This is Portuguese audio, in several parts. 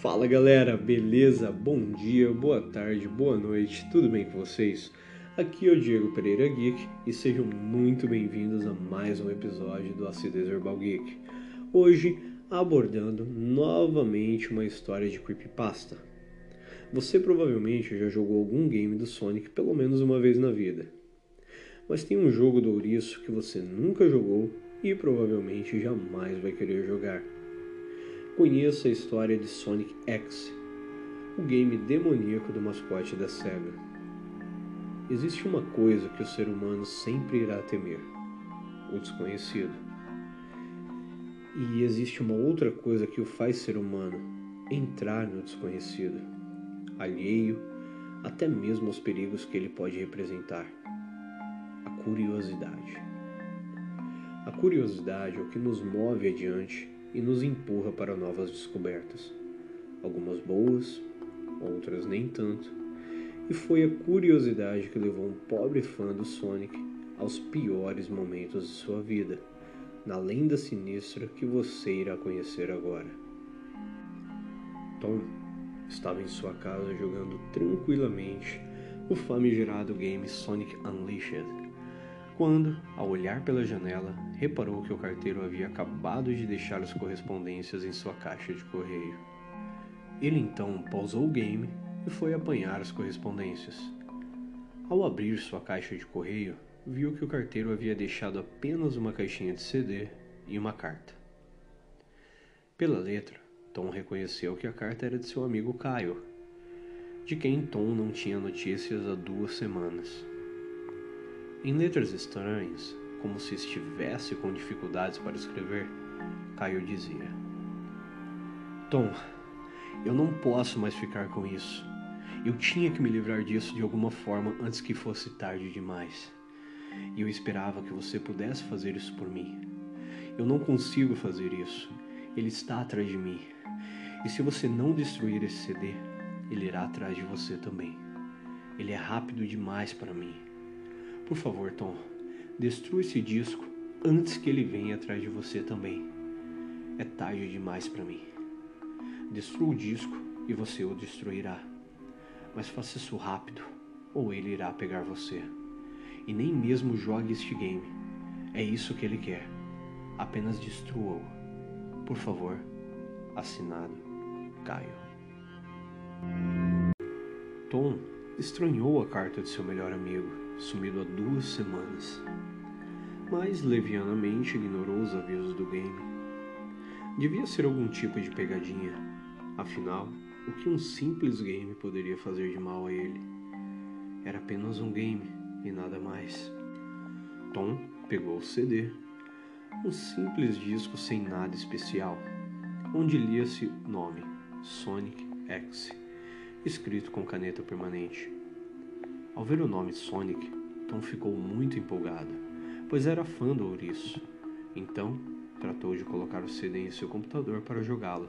Fala galera, beleza? Bom dia, boa tarde, boa noite, tudo bem com vocês? Aqui é o Diego Pereira Geek e sejam muito bem-vindos a mais um episódio do Acidez Herbal Geek. Hoje abordando novamente uma história de creepypasta. Você provavelmente já jogou algum game do Sonic pelo menos uma vez na vida. Mas tem um jogo do ouriço que você nunca jogou e provavelmente jamais vai querer jogar. Conheça a história de Sonic X, o game demoníaco do mascote da SEGA. Existe uma coisa que o ser humano sempre irá temer: o desconhecido. E existe uma outra coisa que o faz ser humano: entrar no desconhecido, alheio até mesmo aos perigos que ele pode representar. A curiosidade. A curiosidade é o que nos move adiante e nos empurra para novas descobertas. Algumas boas, outras nem tanto. E foi a curiosidade que levou um pobre fã do Sonic aos piores momentos de sua vida, na lenda sinistra que você irá conhecer agora. Tom estava em sua casa jogando tranquilamente o famigerado game Sonic Unleashed, quando, ao olhar pela janela, reparou que o carteiro havia acabado de deixar as correspondências em sua caixa de correio. Ele então pausou o game e foi apanhar as correspondências. Ao abrir sua caixa de correio, viu que o carteiro havia deixado apenas uma caixinha de CD e uma carta. Pela letra, Tom reconheceu que a carta era de seu amigo Caio, de quem Tom não tinha notícias há duas semanas. Em letras estranhas, como se estivesse com dificuldades para escrever, Caio dizia: Tom, eu não posso mais ficar com isso. Eu tinha que me livrar disso de alguma forma antes que fosse tarde demais. E eu esperava que você pudesse fazer isso por mim. Eu não consigo fazer isso. Ele está atrás de mim. E se você não destruir esse CD, ele irá atrás de você também. Ele é rápido demais para mim. Por favor, Tom, destrua esse disco antes que ele venha atrás de você também. É tarde demais para mim. Destrua o disco e você o destruirá. Mas faça isso rápido, ou ele irá pegar você. E nem mesmo jogue este game. É isso que ele quer. Apenas destrua-o. Por favor. Assinado Caio. Tom estranhou a carta de seu melhor amigo sumido há duas semanas, mas levianamente ignorou os avisos do game. Devia ser algum tipo de pegadinha, afinal, o que um simples game poderia fazer de mal a ele? Era apenas um game e nada mais. Tom pegou o CD, um simples disco sem nada especial, onde lia-se o nome Sonic X, escrito com caneta permanente. Ao ver o nome Sonic, Tom ficou muito empolgado, pois era fã do ouriço. Então, tratou de colocar o CD em seu computador para jogá-lo.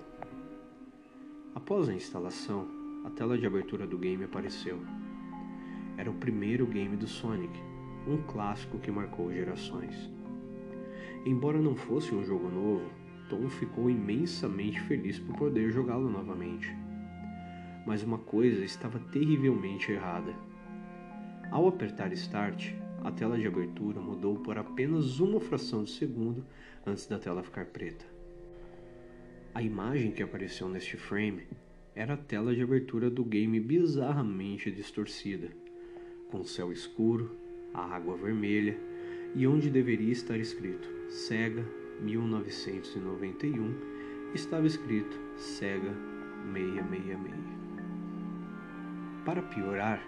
Após a instalação, a tela de abertura do game apareceu. Era o primeiro game do Sonic, um clássico que marcou gerações. Embora não fosse um jogo novo, Tom ficou imensamente feliz por poder jogá-lo novamente. Mas uma coisa estava terrivelmente errada. Ao apertar Start, a tela de abertura mudou por apenas uma fração de segundo antes da tela ficar preta. A imagem que apareceu neste frame era a tela de abertura do game bizarramente distorcida, com céu escuro, a água vermelha e onde deveria estar escrito Sega 1991 estava escrito Sega 666. Para piorar,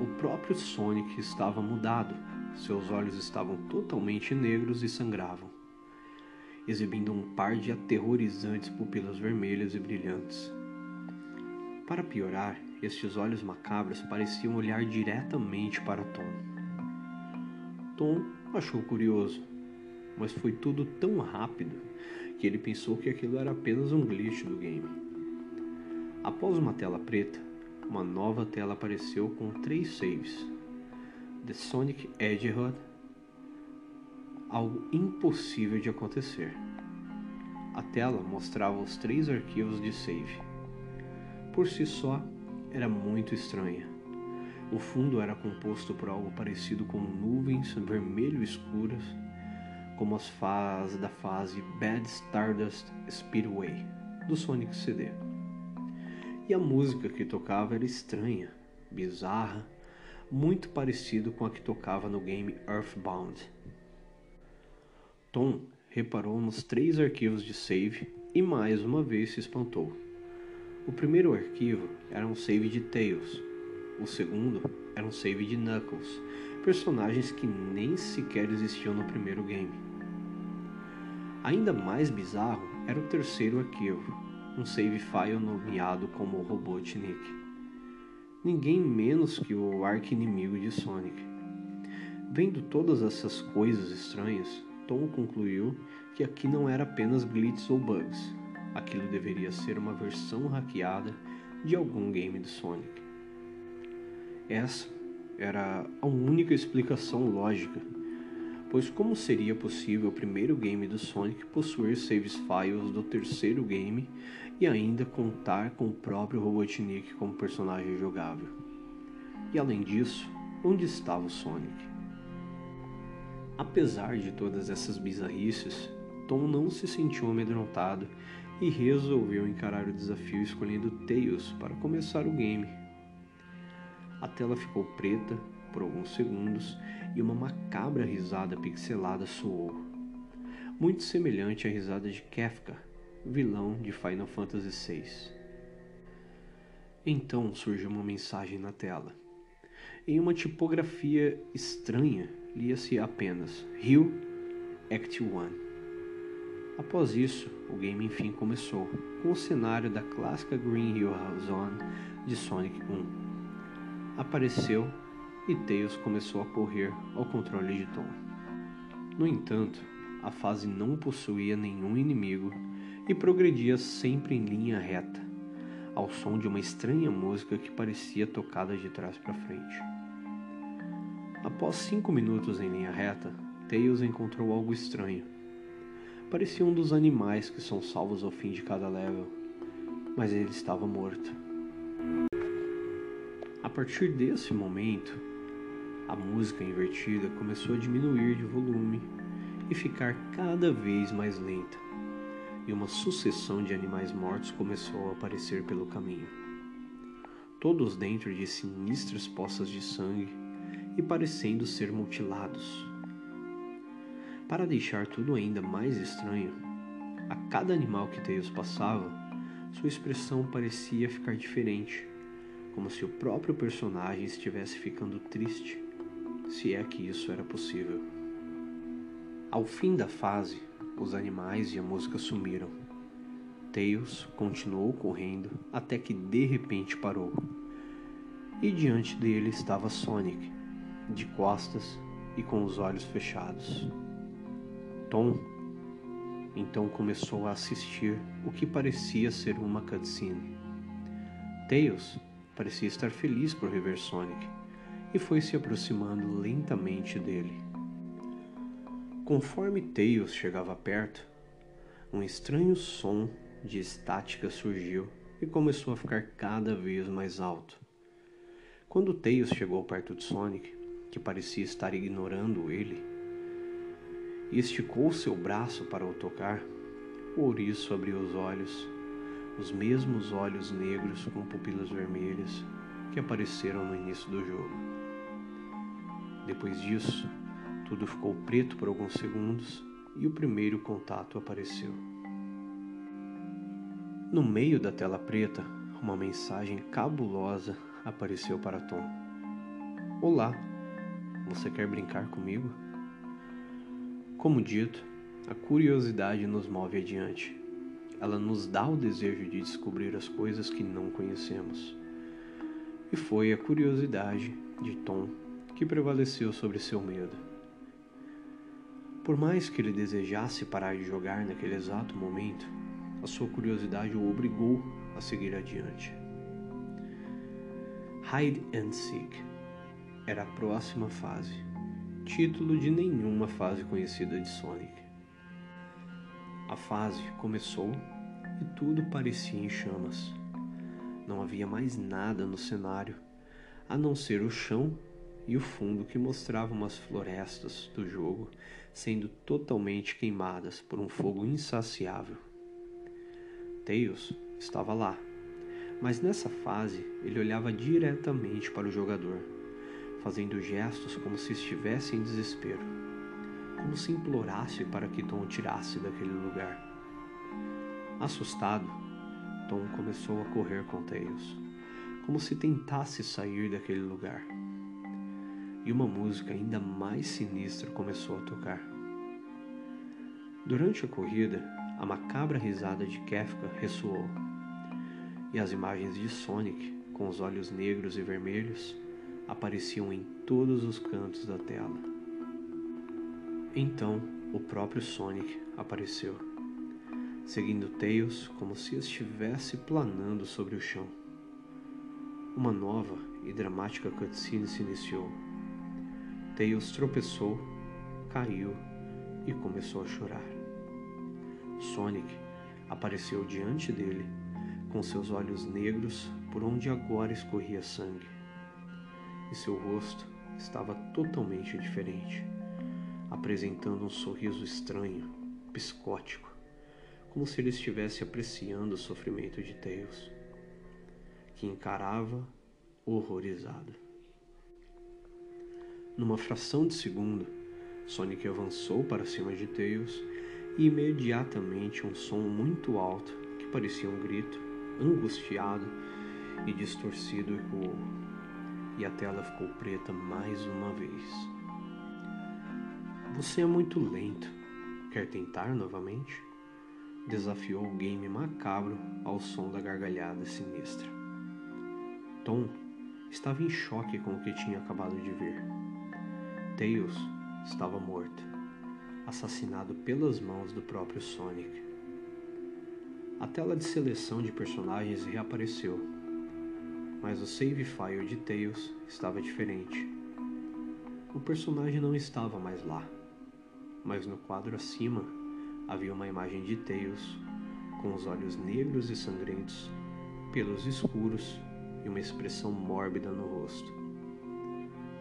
o próprio Sonic estava mudado. Seus olhos estavam totalmente negros e sangravam, exibindo um par de aterrorizantes pupilas vermelhas e brilhantes. Para piorar, estes olhos macabros pareciam olhar diretamente para Tom. Tom achou curioso, mas foi tudo tão rápido que ele pensou que aquilo era apenas um glitch do game. Após uma tela preta, uma nova tela apareceu com três saves. The Sonic Hedgehog, algo impossível de acontecer. A tela mostrava os três arquivos de save. por si só, era muito estranha. O fundo era composto por algo parecido com nuvens vermelho escuras, como as fases da fase Bad Stardust Speedway do Sonic CD. E a música que tocava era estranha, bizarra, muito parecido com a que tocava no game Earthbound. Tom reparou nos três arquivos de save e mais uma vez se espantou. O primeiro arquivo era um save de Tails, o segundo era um save de Knuckles, personagens que nem sequer existiam no primeiro game. Ainda mais bizarro era o terceiro arquivo, um save file nomeado como Robotnik. Ninguém menos que o arqui-inimigo de Sonic. Vendo todas essas coisas estranhas, Tom concluiu que aqui não era apenas glitches ou bugs. Aquilo deveria ser uma versão hackeada de algum game do Sonic. Essa era a única explicação lógica pois como seria possível o primeiro game do Sonic possuir saves files do terceiro game e ainda contar com o próprio Robotnik como personagem jogável? E além disso, onde estava o Sonic? Apesar de todas essas bizarrices, Tom não se sentiu amedrontado e resolveu encarar o desafio escolhendo Tails para começar o game. A tela ficou preta por alguns segundos e uma macabra risada pixelada soou, muito semelhante à risada de Kefka, vilão de Final Fantasy VI. Então surgiu uma mensagem na tela. Em uma tipografia estranha, lia-se apenas Rio Act 1. Após isso, o game enfim começou, com o cenário da clássica Green Hill Zone de Sonic 1. Apareceu e Tails começou a correr ao controle de Tom. No entanto, a fase não possuía nenhum inimigo e progredia sempre em linha reta, ao som de uma estranha música que parecia tocada de trás para frente. Após cinco minutos em linha reta, Tails encontrou algo estranho. Parecia um dos animais que são salvos ao fim de cada level, mas ele estava morto. A partir desse momento, a música invertida começou a diminuir de volume e ficar cada vez mais lenta, e uma sucessão de animais mortos começou a aparecer pelo caminho. Todos dentro de sinistras poças de sangue e parecendo ser mutilados. Para deixar tudo ainda mais estranho, a cada animal que Tails passava, sua expressão parecia ficar diferente, como se o próprio personagem estivesse ficando triste se é que isso era possível. Ao fim da fase, os animais e a música sumiram. Tails continuou correndo até que de repente parou. E diante dele estava Sonic, de costas e com os olhos fechados. Tom então começou a assistir o que parecia ser uma cutscene. Tails parecia estar feliz por rever Sonic e foi se aproximando lentamente dele. Conforme Tails chegava perto, um estranho som de estática surgiu e começou a ficar cada vez mais alto. Quando Tails chegou perto de Sonic, que parecia estar ignorando ele, e esticou seu braço para o tocar, o ouriço abriu os olhos, os mesmos olhos negros com pupilas vermelhas que apareceram no início do jogo. Depois disso, tudo ficou preto por alguns segundos e o primeiro contato apareceu. No meio da tela preta, uma mensagem cabulosa apareceu para Tom. Olá, você quer brincar comigo? Como dito, a curiosidade nos move adiante. Ela nos dá o desejo de descobrir as coisas que não conhecemos. E foi a curiosidade de Tom que prevaleceu sobre seu medo. Por mais que ele desejasse parar de jogar naquele exato momento, a sua curiosidade o obrigou a seguir adiante. Hide and Seek era a próxima fase, título de nenhuma fase conhecida de Sonic. A fase começou e tudo parecia em chamas. Não havia mais nada no cenário, a não ser o chão e o fundo que mostrava umas florestas do jogo sendo totalmente queimadas por um fogo insaciável. Tails estava lá, mas nessa fase ele olhava diretamente para o jogador, fazendo gestos como se estivesse em desespero, como se implorasse para que Tom o tirasse daquele lugar. Assustado, Tom começou a correr com Tails, como se tentasse sair daquele lugar e uma música ainda mais sinistra começou a tocar. Durante a corrida, a macabra risada de Kefka ressoou, e as imagens de Sonic, com os olhos negros e vermelhos, apareciam em todos os cantos da tela. Então, o próprio Sonic apareceu, seguindo Tails como se estivesse planando sobre o chão. Uma nova e dramática cutscene se iniciou Tails tropeçou, caiu e começou a chorar. Sonic apareceu diante dele, com seus olhos negros por onde agora escorria sangue. E seu rosto estava totalmente diferente, apresentando um sorriso estranho, psicótico, como se ele estivesse apreciando o sofrimento de Tails, que encarava horrorizado. Numa fração de segundo, Sonic avançou para cima de Tails e imediatamente um som muito alto, que parecia um grito, angustiado e distorcido ecoou, e a tela ficou preta mais uma vez. Você é muito lento. Quer tentar novamente? Desafiou o game macabro ao som da gargalhada sinistra. Tom estava em choque com o que tinha acabado de ver. Tails estava morto, assassinado pelas mãos do próprio Sonic. A tela de seleção de personagens reapareceu, mas o save file de Tails estava diferente. O personagem não estava mais lá, mas no quadro acima havia uma imagem de Tails com os olhos negros e sangrentos, pelos escuros e uma expressão mórbida no rosto.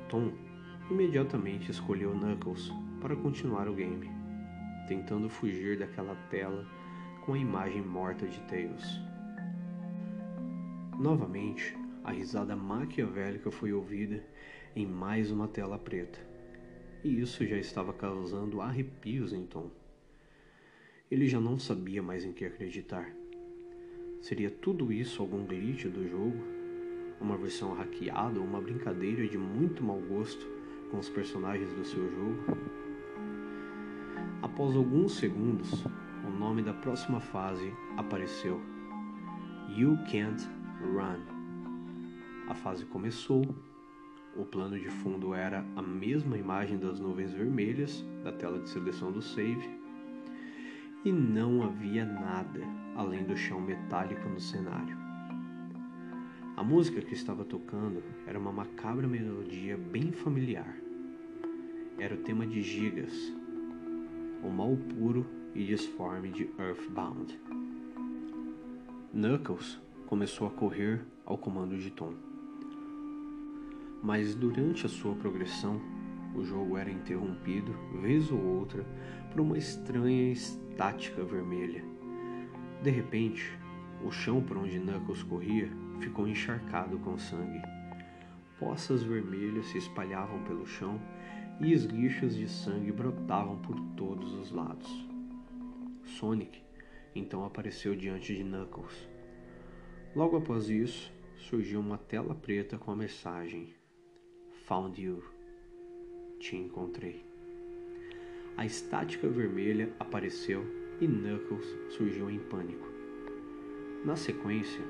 Tom imediatamente escolheu Knuckles para continuar o game, tentando fugir daquela tela com a imagem morta de Tails. Novamente, a risada maquiavélica foi ouvida em mais uma tela preta, e isso já estava causando arrepios em Tom. Ele já não sabia mais em que acreditar. Seria tudo isso algum glitch do jogo? Uma versão hackeada ou uma brincadeira de muito mau gosto com os personagens do seu jogo. Após alguns segundos, o nome da próxima fase apareceu: You Can't Run. A fase começou. O plano de fundo era a mesma imagem das nuvens vermelhas da tela de seleção do save. E não havia nada além do chão metálico no cenário. A música que estava tocando era uma macabra melodia bem familiar era o tema de Gigas, o mal puro e disforme de Earthbound. Knuckles começou a correr ao comando de Tom. Mas durante a sua progressão, o jogo era interrompido, vez ou outra, por uma estranha estática vermelha. De repente, o chão por onde Knuckles corria ficou encharcado com sangue. Poças vermelhas se espalhavam pelo chão e esguichos de sangue brotavam por todos os lados. Sonic então apareceu diante de Knuckles. Logo após isso, surgiu uma tela preta com a mensagem: Found you. Te encontrei. A estática vermelha apareceu e Knuckles surgiu em pânico. Na sequência,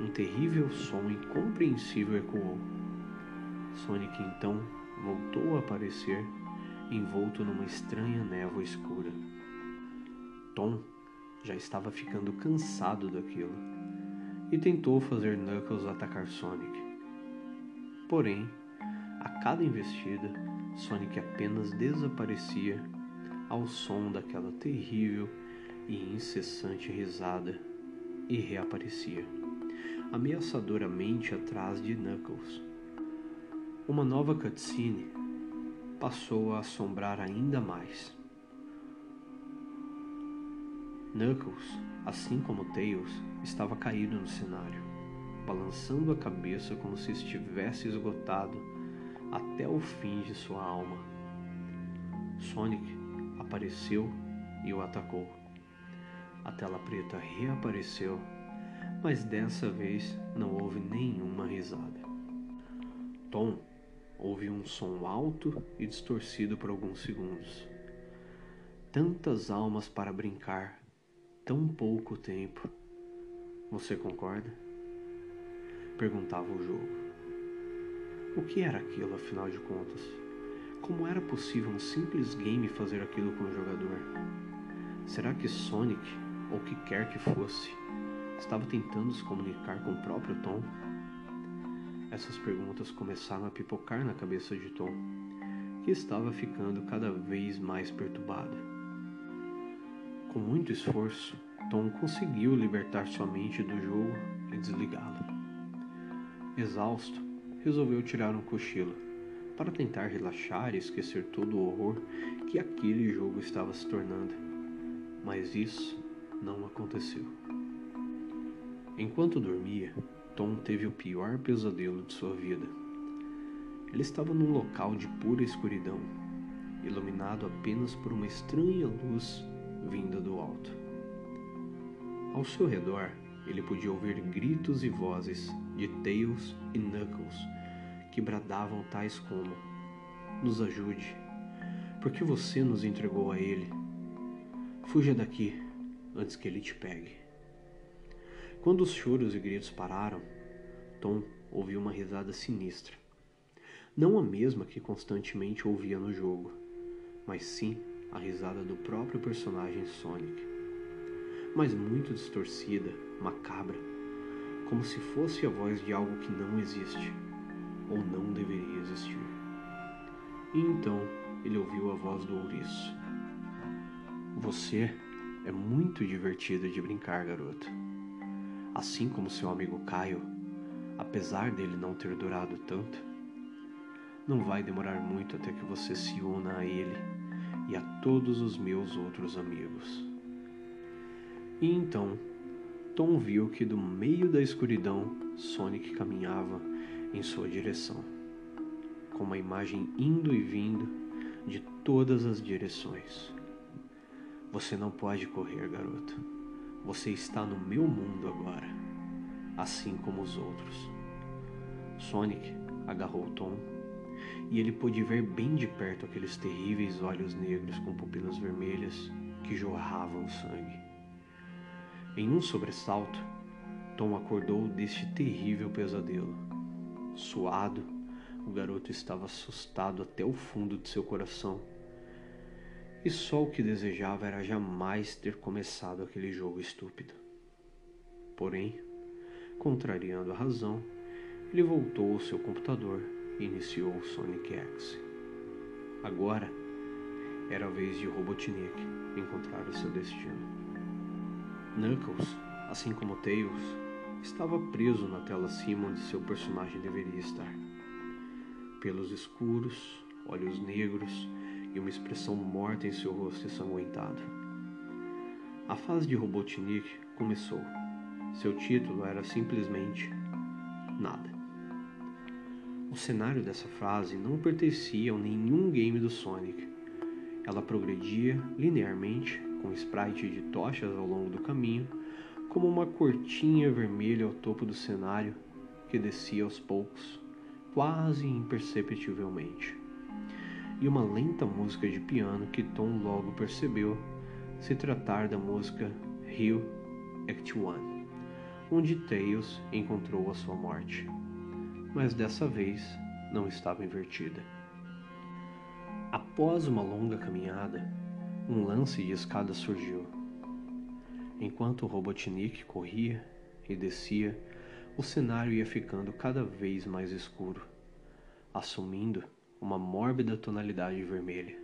um terrível som incompreensível ecoou. Sonic então voltou a aparecer envolto numa estranha névoa escura. Tom já estava ficando cansado daquilo e tentou fazer Knuckles atacar Sonic. Porém, a cada investida, Sonic apenas desaparecia ao som daquela terrível e incessante risada e reaparecia, ameaçadoramente atrás de Knuckles. Uma nova cutscene passou a assombrar ainda mais. Knuckles, assim como Tails, estava caído no cenário, balançando a cabeça como se estivesse esgotado até o fim de sua alma. Sonic apareceu e o atacou. A tela preta reapareceu, mas dessa vez não houve nenhuma risada. Tom ouviu um som alto e distorcido por alguns segundos. Tantas almas para brincar tão pouco tempo. Você concorda? Perguntava o jogo. O que era aquilo, afinal de contas? Como era possível um simples game fazer aquilo com o jogador? Será que Sonic, ou que quer que fosse, estava tentando se comunicar com o próprio Tom? Essas perguntas começaram a pipocar na cabeça de Tom, que estava ficando cada vez mais perturbado. Com muito esforço, Tom conseguiu libertar sua mente do jogo e desligá-la. Exausto, resolveu tirar um cochilo para tentar relaxar e esquecer todo o horror que aquele jogo estava se tornando. Mas isso não aconteceu. Enquanto dormia, Tom teve o pior pesadelo de sua vida. Ele estava num local de pura escuridão, iluminado apenas por uma estranha luz vinda do alto. Ao seu redor, ele podia ouvir gritos e vozes de Tails e Knuckles que bradavam tais como: Nos ajude, porque você nos entregou a ele. Fuja daqui antes que ele te pegue. Quando os choros e gritos pararam, Tom ouviu uma risada sinistra. Não a mesma que constantemente ouvia no jogo, mas sim a risada do próprio personagem Sonic, mas muito distorcida, macabra, como se fosse a voz de algo que não existe ou não deveria existir. E então ele ouviu a voz do ouriço. Você é muito divertido de brincar, garoto. Assim como seu amigo Caio, apesar dele não ter durado tanto, não vai demorar muito até que você se una a ele e a todos os meus outros amigos. E então, Tom viu que do meio da escuridão Sonic caminhava em sua direção, com uma imagem indo e vindo de todas as direções. Você não pode correr, garoto. Você está no meu mundo agora, assim como os outros. Sonic agarrou Tom e ele pôde ver bem de perto aqueles terríveis olhos negros com pupilas vermelhas que jorravam sangue. Em um sobressalto, Tom acordou deste terrível pesadelo. Suado, o garoto estava assustado até o fundo de seu coração. E só o que desejava era jamais ter começado aquele jogo estúpido. Porém, contrariando a razão, ele voltou ao seu computador iniciou Sonic X. Agora era a vez de Robotnik encontrar o seu destino. Knuckles, assim como Tails, estava preso na tela acima onde seu personagem deveria estar. Pelos escuros, olhos negros e uma expressão morta em seu rosto ensanguentado. A fase de Robotnik começou. Seu título era simplesmente Nada. O cenário dessa frase não pertencia a nenhum game do Sonic. Ela progredia linearmente, com sprite de tochas ao longo do caminho, como uma cortinha vermelha ao topo do cenário que descia aos poucos, quase imperceptivelmente. E uma lenta música de piano que Tom logo percebeu se tratar da música Rio Act 1, onde Tails encontrou a sua morte mas dessa vez não estava invertida. Após uma longa caminhada, um lance de escada surgiu. Enquanto o Robotnik corria e descia, o cenário ia ficando cada vez mais escuro, assumindo uma mórbida tonalidade vermelha.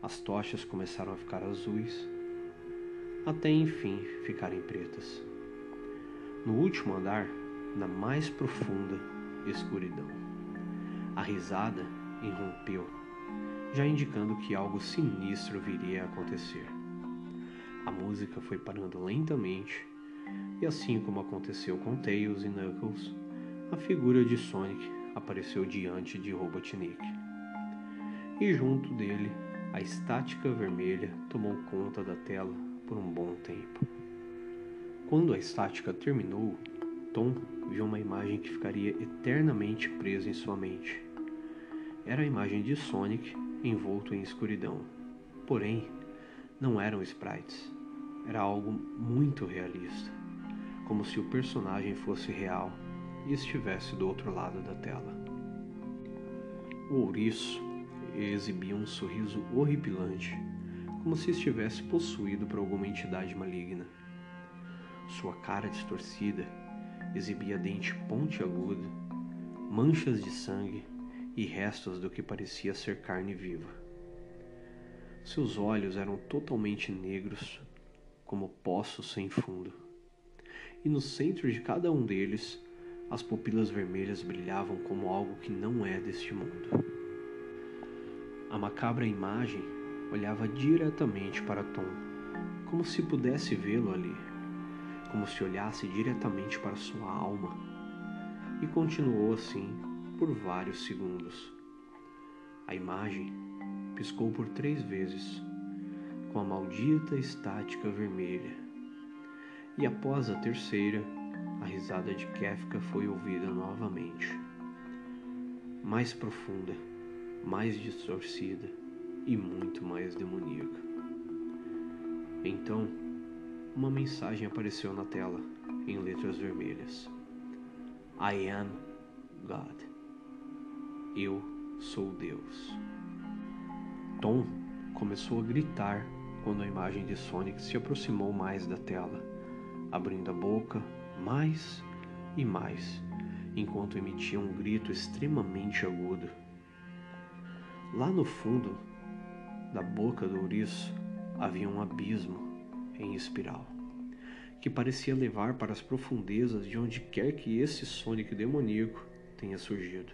As tochas começaram a ficar azuis, até enfim ficarem pretas. No último andar, na mais profunda escuridão. A risada irrompeu, já indicando que algo sinistro viria a acontecer. A música foi parando lentamente, e assim como aconteceu com Tails e Knuckles, a figura de Sonic apareceu diante de Robotnik. E junto dele, a estática vermelha tomou conta da tela por um bom tempo. Quando a estática terminou, Tom viu uma imagem que ficaria eternamente presa em sua mente. Era a imagem de Sonic envolto em escuridão. Porém, não eram sprites. Era algo muito realista, como se o personagem fosse real e estivesse do outro lado da tela. O ouriço exibia um sorriso horripilante, como se estivesse possuído por alguma entidade maligna. Sua cara distorcida exibia dente pontiagudo, manchas de sangue e restos do que parecia ser carne viva. Seus olhos eram totalmente negros, como poços sem fundo, e no centro de cada um deles as pupilas vermelhas brilhavam como algo que não é deste mundo. A macabra imagem olhava diretamente para Tom, como se pudesse vê-lo ali como se olhasse diretamente para sua alma, e continuou assim por vários segundos. A imagem piscou por três vezes, com a maldita estática vermelha, e após a terceira, a risada de Kefka foi ouvida novamente. Mais profunda, mais distorcida e muito mais demoníaca. Então, uma mensagem apareceu na tela, em letras vermelhas: I am God. Eu sou Deus. Tom começou a gritar quando a imagem de Sonic se aproximou mais da tela, abrindo a boca mais e mais, enquanto emitia um grito extremamente agudo. Lá no fundo da boca do ouriço havia um abismo em espiral, que parecia levar para as profundezas de onde quer que esse Sonic demoníaco tenha surgido.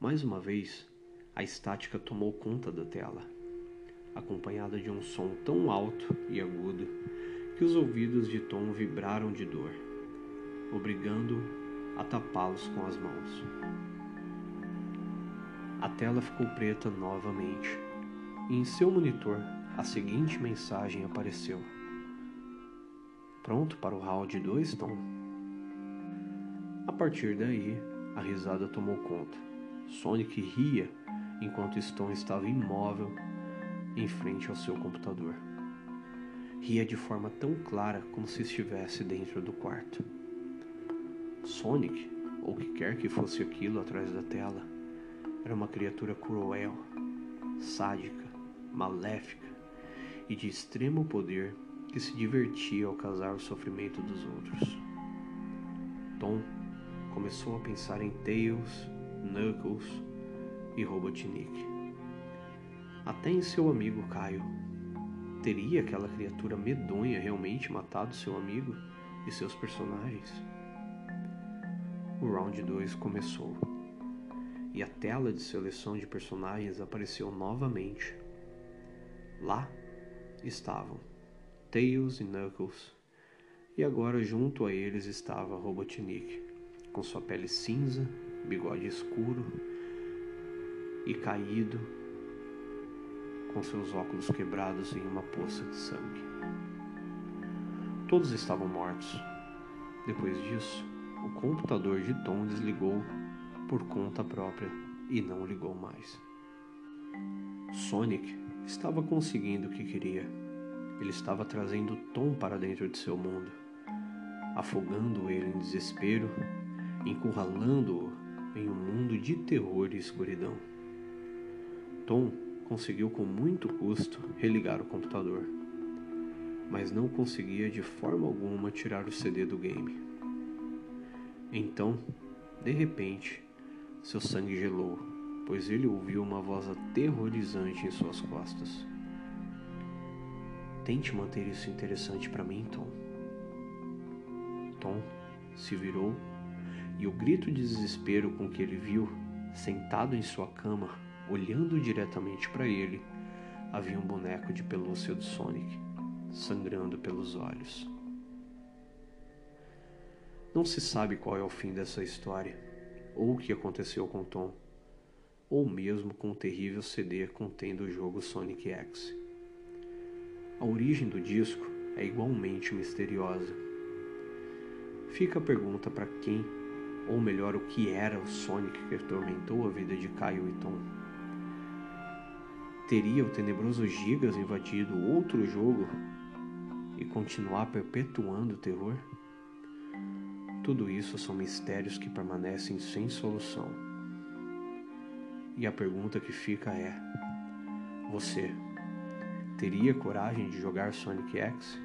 Mais uma vez, a estática tomou conta da tela, acompanhada de um som tão alto e agudo que os ouvidos de Tom vibraram de dor, obrigando-o a tapá-los com as mãos. A tela ficou preta novamente, e em seu monitor a seguinte mensagem apareceu: Pronto para o round 2, Tom? A partir daí, a risada tomou conta. Sonic ria enquanto Stone estava imóvel em frente ao seu computador. Ria de forma tão clara como se estivesse dentro do quarto. Sonic, ou o que quer que fosse aquilo atrás da tela, era uma criatura cruel, sádica, maléfica e de extremo poder que se divertia ao causar o sofrimento dos outros. Tom começou a pensar em Tails, Knuckles e Robotnik. Até em seu amigo Caio. Teria aquela criatura medonha realmente matado seu amigo e seus personagens? O round 2 começou e a tela de seleção de personagens apareceu novamente. Lá estavam Tails e Knuckles, e agora junto a eles estava Robotnik, com sua pele cinza, bigode escuro e caído, com seus óculos quebrados em uma poça de sangue. Todos estavam mortos. Depois disso, o computador de Tom desligou por conta própria e não ligou mais. Sonic estava conseguindo o que queria. Ele estava trazendo Tom para dentro de seu mundo, afogando ele em desespero, encurralando-o em um mundo de terror e escuridão. Tom conseguiu com muito custo religar o computador, mas não conseguia de forma alguma tirar o CD do game. Então, de repente, seu sangue gelou pois ele ouviu uma voz aterrorizante em suas costas. Tente manter isso interessante para mim, Tom. Tom se virou e o grito de desespero com que ele viu, sentado em sua cama, olhando diretamente para ele, havia um boneco de pelúcia do Sonic, sangrando pelos olhos. Não se sabe qual é o fim dessa história, ou o que aconteceu com Tom, ou mesmo com o terrível CD contendo o jogo Sonic X. A origem do disco é igualmente misteriosa. Fica a pergunta para quem, ou melhor, o que era o Sonic que atormentou a vida de Caio e Tom. Teria o tenebroso Gigas invadido outro jogo e continuar perpetuando o terror? Tudo isso são mistérios que permanecem sem solução. E a pergunta que fica é: você teria coragem de jogar Sonic X?